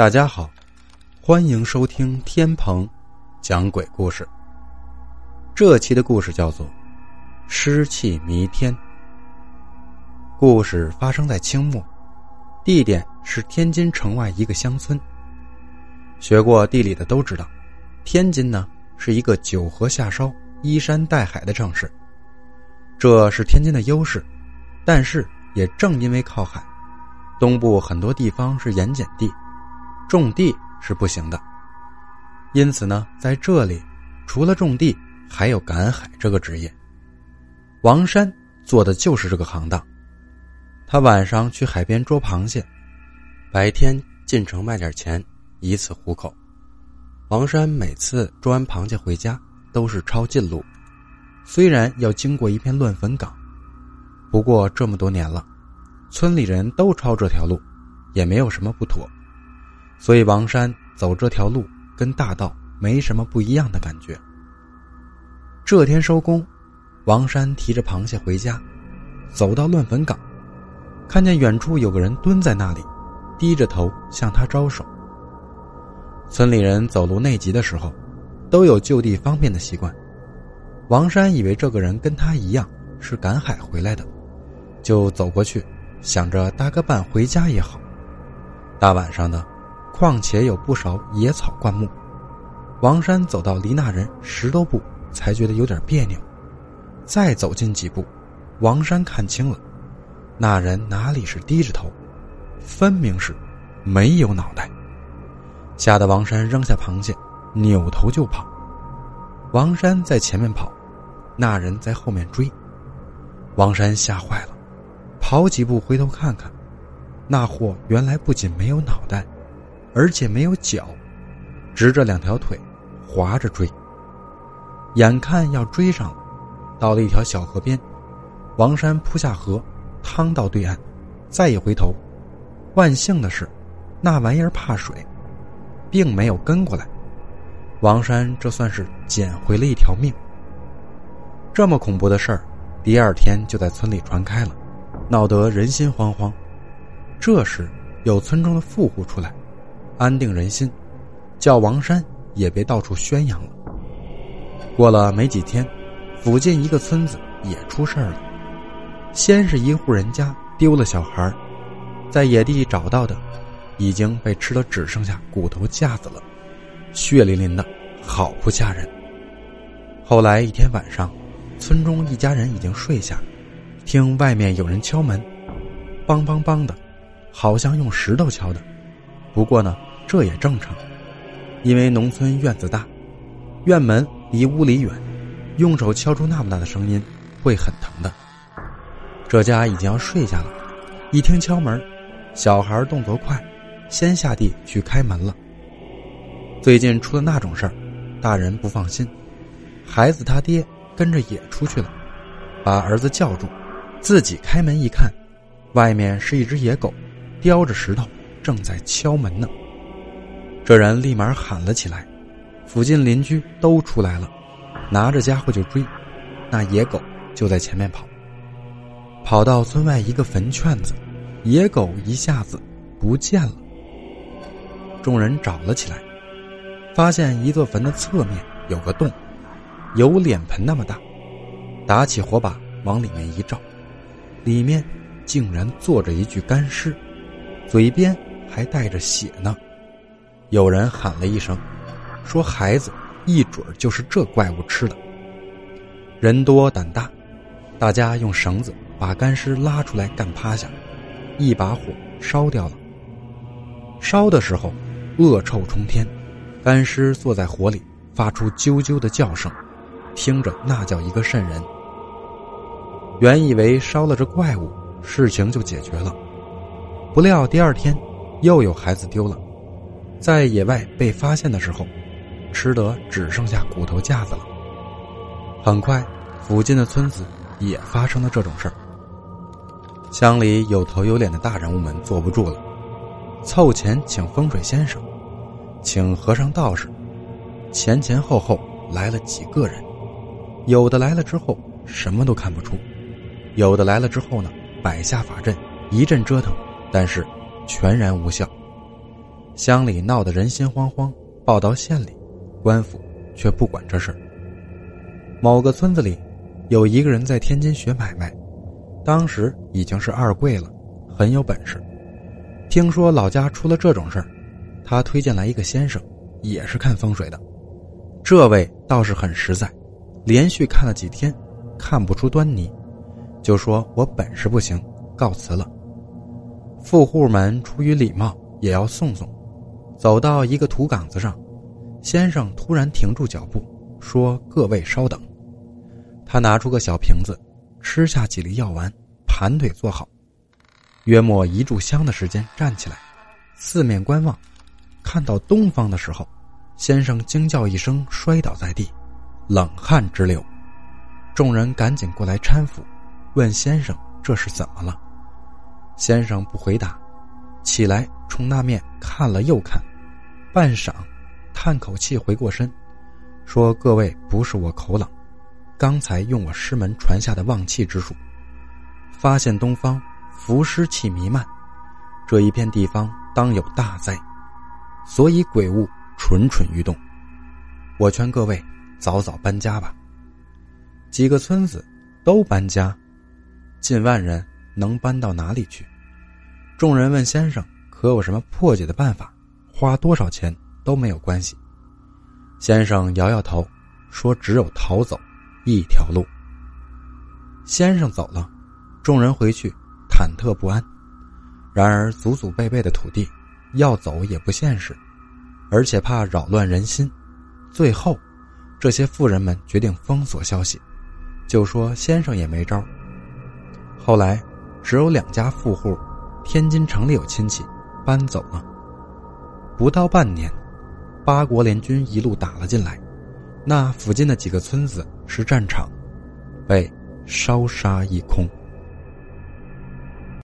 大家好，欢迎收听天鹏讲鬼故事。这期的故事叫做《湿气弥天》。故事发生在清末，地点是天津城外一个乡村。学过地理的都知道，天津呢是一个九河下梢、依山带海的城市，这是天津的优势。但是也正因为靠海，东部很多地方是盐碱地。种地是不行的，因此呢，在这里除了种地，还有赶海这个职业。王山做的就是这个行当。他晚上去海边捉螃蟹，白天进城卖点钱，以此糊口。王山每次捉完螃蟹回家都是抄近路，虽然要经过一片乱坟岗，不过这么多年了，村里人都抄这条路，也没有什么不妥。所以王山走这条路跟大道没什么不一样的感觉。这天收工，王山提着螃蟹回家，走到乱坟岗，看见远处有个人蹲在那里，低着头向他招手。村里人走路内急的时候，都有就地方便的习惯。王山以为这个人跟他一样是赶海回来的，就走过去，想着搭个伴回家也好。大晚上的。况且有不少野草灌木，王山走到离那人十多步，才觉得有点别扭。再走近几步，王山看清了，那人哪里是低着头，分明是没有脑袋。吓得王山扔下螃蟹，扭头就跑。王山在前面跑，那人在后面追。王山吓坏了，跑几步回头看看，那货原来不仅没有脑袋。而且没有脚，直着两条腿，滑着追。眼看要追上了，到了一条小河边，王山扑下河，趟到对岸，再一回头，万幸的是，那玩意儿怕水，并没有跟过来。王山这算是捡回了一条命。这么恐怖的事儿，第二天就在村里传开了，闹得人心惶惶。这时，有村中的富户出来。安定人心，叫王山也别到处宣扬了。过了没几天，附近一个村子也出事了。先是一户人家丢了小孩，在野地找到的，已经被吃的只剩下骨头架子了，血淋淋的，好不吓人。后来一天晚上，村中一家人已经睡下，听外面有人敲门，梆梆梆的，好像用石头敲的。不过呢。这也正常，因为农村院子大，院门离屋里远，用手敲出那么大的声音会很疼的。这家已经要睡下了，一听敲门，小孩动作快，先下地去开门了。最近出了那种事儿，大人不放心，孩子他爹跟着也出去了，把儿子叫住，自己开门一看，外面是一只野狗，叼着石头正在敲门呢。这人立马喊了起来，附近邻居都出来了，拿着家伙就追，那野狗就在前面跑。跑到村外一个坟圈子，野狗一下子不见了。众人找了起来，发现一座坟的侧面有个洞，有脸盆那么大，打起火把往里面一照，里面竟然坐着一具干尸，嘴边还带着血呢。有人喊了一声，说：“孩子，一准就是这怪物吃的。”人多胆大，大家用绳子把干尸拉出来干趴下，一把火烧掉了。烧的时候，恶臭冲天，干尸坐在火里，发出啾啾的叫声，听着那叫一个瘆人。原以为烧了这怪物，事情就解决了，不料第二天又有孩子丢了。在野外被发现的时候，吃得只剩下骨头架子了。很快，附近的村子也发生了这种事儿。乡里有头有脸的大人物们坐不住了，凑钱请风水先生，请和尚道士，前前后后来了几个人。有的来了之后什么都看不出，有的来了之后呢，摆下法阵，一阵折腾，但是全然无效。乡里闹得人心惶惶，报到县里，官府却不管这事儿。某个村子里，有一个人在天津学买卖，当时已经是二贵了，很有本事。听说老家出了这种事儿，他推荐来一个先生，也是看风水的。这位倒是很实在，连续看了几天，看不出端倪，就说我本事不行，告辞了。富户们出于礼貌，也要送送。走到一个土岗子上，先生突然停住脚步，说：“各位稍等。”他拿出个小瓶子，吃下几粒药丸，盘腿坐好，约莫一炷香的时间，站起来，四面观望，看到东方的时候，先生惊叫一声，摔倒在地，冷汗直流。众人赶紧过来搀扶，问先生这是怎么了。先生不回答，起来冲那面看了又看。半晌，叹口气，回过身，说：“各位，不是我口冷，刚才用我师门传下的望气之术，发现东方浮尸气弥漫，这一片地方当有大灾，所以鬼物蠢蠢欲动。我劝各位早早搬家吧。几个村子都搬家，近万人能搬到哪里去？众人问先生，可有什么破解的办法？”花多少钱都没有关系。先生摇摇头，说：“只有逃走一条路。”先生走了，众人回去忐忑不安。然而祖祖辈辈的土地，要走也不现实，而且怕扰乱人心。最后，这些富人们决定封锁消息，就说先生也没招。后来，只有两家富户，天津城里有亲戚，搬走了。不到半年，八国联军一路打了进来，那附近的几个村子是战场，被烧杀一空。